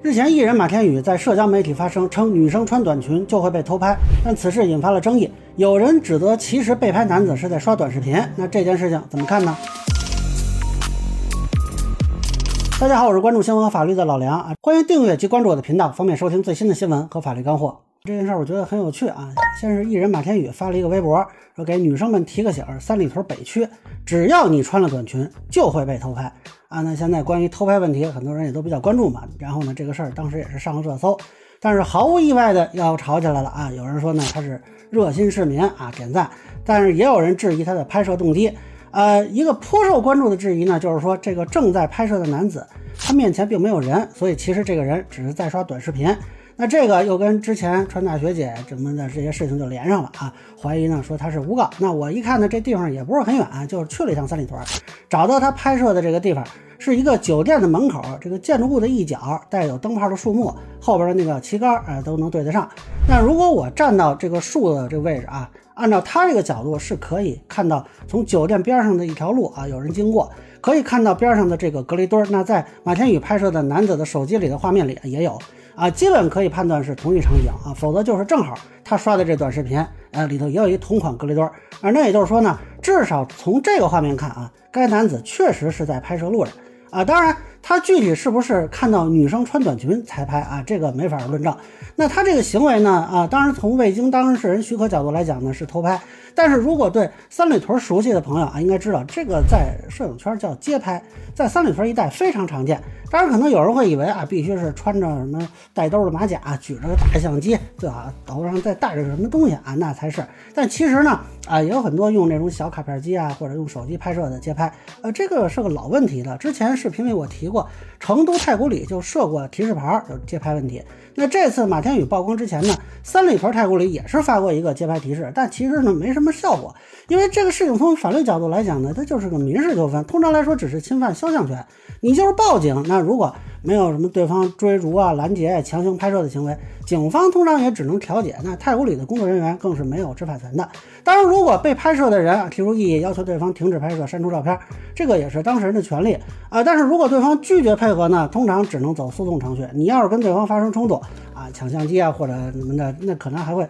日前，艺人马天宇在社交媒体发声称，女生穿短裙就会被偷拍，但此事引发了争议。有人指责其实被拍男子是在刷短视频，那这件事情怎么看呢？大家好，我是关注新闻和法律的老梁啊，欢迎订阅及关注我的频道，方便收听最新的新闻和法律干货。这件事儿我觉得很有趣啊。先是艺人马天宇发了一个微博，说给女生们提个醒：三里屯北区，只要你穿了短裙，就会被偷拍啊。那现在关于偷拍问题，很多人也都比较关注嘛。然后呢，这个事儿当时也是上了热搜，但是毫无意外的要吵起来了啊。有人说呢他是热心市民啊，点赞，但是也有人质疑他的拍摄动机。呃，一个颇受关注的质疑呢，就是说这个正在拍摄的男子，他面前并没有人，所以其实这个人只是在刷短视频。那这个又跟之前川大学姐什么的这些事情就连上了啊，怀疑呢说他是诬告。那我一看呢，这地方也不是很远，就是去了一趟三里屯，找到他拍摄的这个地方是一个酒店的门口，这个建筑物的一角带有灯泡的树木，后边的那个旗杆啊都能对得上。那如果我站到这个树的这个位置啊，按照他这个角度是可以看到从酒店边上的一条路啊有人经过，可以看到边上的这个隔离墩。那在马天宇拍摄的男子的手机里的画面里也有。啊，基本可以判断是同一场景啊，否则就是正好他刷的这短视频，呃，里头也有一同款隔离墩儿啊。那也就是说呢，至少从这个画面看啊，该男子确实是在拍摄路人啊。当然，他具体是不是看到女生穿短裙才拍啊，这个没法论证。那他这个行为呢，啊，当然从未经当事人许可角度来讲呢，是偷拍。但是如果对三里屯熟悉的朋友啊，应该知道这个在摄影圈叫街拍，在三里屯一带非常常见。当然，可能有人会以为啊，必须是穿着什么带兜的马甲，举着个大相机，最好头上再带着什么东西啊，那才是。但其实呢，啊，也有很多用那种小卡片机啊，或者用手机拍摄的街拍，呃，这个是个老问题了。之前视频里我提过，成都太古里就设过提示牌，有街拍问题。那这次马天宇曝光之前呢，三里屯太古里也是发过一个街拍提示，但其实呢没什么效果，因为这个事情从法律角度来讲呢，它就是个民事纠纷，通常来说只是侵犯肖像权，你就是报警那。如果没有什么对方追逐啊、拦截、强行拍摄的行为，警方通常也只能调解。那太古里的工作人员更是没有执法权的。当然，如果被拍摄的人提出异议，要求对方停止拍摄、删除照片，这个也是当事人的权利啊。但是如果对方拒绝配合呢，通常只能走诉讼程序。你要是跟对方发生冲突啊，抢相机啊或者什么的，那可能还会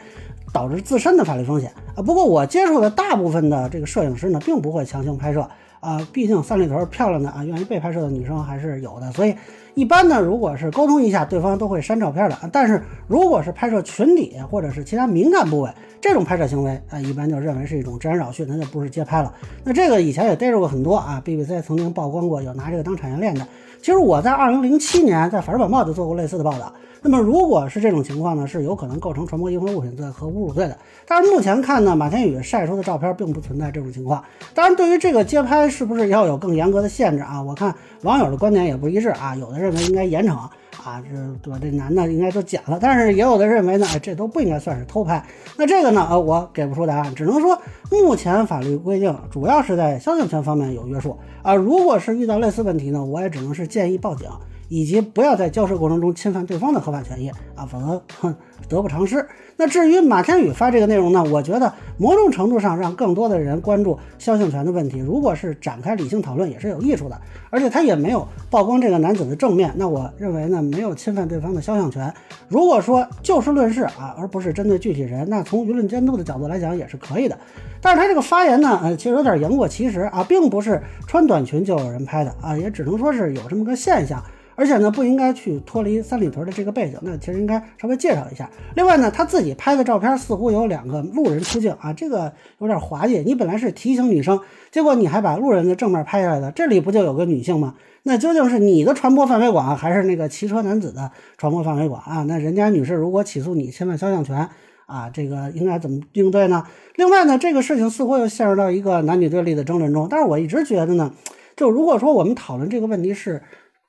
导致自身的法律风险啊。不过我接触的大部分的这个摄影师呢，并不会强行拍摄。啊，毕竟三里屯漂亮的啊，愿意被拍摄的女生还是有的，所以一般呢，如果是沟通一下，对方都会删照片的。但是如果是拍摄群体或者是其他敏感部位，这种拍摄行为啊，一般就认为是一种治安扰序，那就不是街拍了。那这个以前也逮着过很多啊，BBC 曾经曝光过有拿这个当产业链的。其实我在二零零七年在《法制晚报》就做过类似的报道。那么如果是这种情况呢，是有可能构成传播淫秽物品罪和侮辱罪的。但是目前看呢，马天宇晒出的照片并不存在这种情况。当然，对于这个街拍是不是要有更严格的限制啊？我看网友的观点也不一致啊，有的人认为应该严惩啊，这对这男的应该都剪了。但是也有的认为呢，这都不应该算是偷拍。那这个呢，呃，我给不出答案，只能说目前法律规定主要是在肖像权方面有约束啊。如果是遇到类似问题呢，我也只能是建议报警。以及不要在交涉过程中侵犯对方的合法权益啊，否则哼得不偿失。那至于马天宇发这个内容呢，我觉得某种程度上让更多的人关注肖像权的问题，如果是展开理性讨论也是有益处的。而且他也没有曝光这个男子的正面，那我认为呢没有侵犯对方的肖像权。如果说就事论事啊，而不是针对具体人，那从舆论监督的角度来讲也是可以的。但是他这个发言呢，呃，其实有点言过其实啊，并不是穿短裙就有人拍的啊，也只能说是有这么个现象。而且呢，不应该去脱离三里屯的这个背景，那其实应该稍微介绍一下。另外呢，他自己拍的照片似乎有两个路人出镜啊，这个有点滑稽。你本来是提醒女生，结果你还把路人的正面拍下来的，这里不就有个女性吗？那究竟是你的传播范围广，还是那个骑车男子的传播范围广啊？那人家女士如果起诉你侵犯肖像权啊，这个应该怎么应对呢？另外呢，这个事情似乎又陷入到一个男女对立的争论中。但是我一直觉得呢，就如果说我们讨论这个问题是。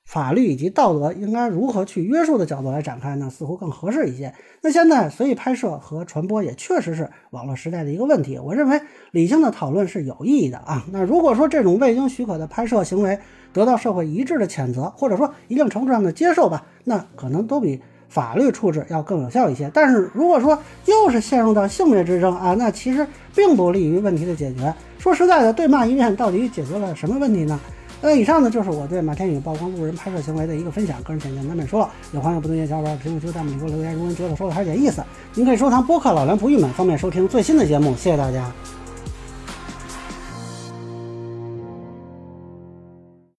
法律以及道德应该如何去约束的角度来展开呢？似乎更合适一些。那现在随意拍摄和传播也确实是网络时代的一个问题。我认为理性的讨论是有意义的啊。那如果说这种未经许可的拍摄行为得到社会一致的谴责，或者说一定程度上的接受吧，那可能都比法律处置要更有效一些。但是如果说又是陷入到性别之争啊，那其实并不利于问题的解决。说实在的，对骂一遍到底解决了什么问题呢？那以上呢就是我对马天宇曝光路人拍摄行为的一个分享，个人浅见难免说了。有欢迎不同意的小伙伴评论区、弹幕里给我留言。如果您觉得说的还有点意思，您可以收藏播客老梁不郁闷，方便收听最新的节目。谢谢大家。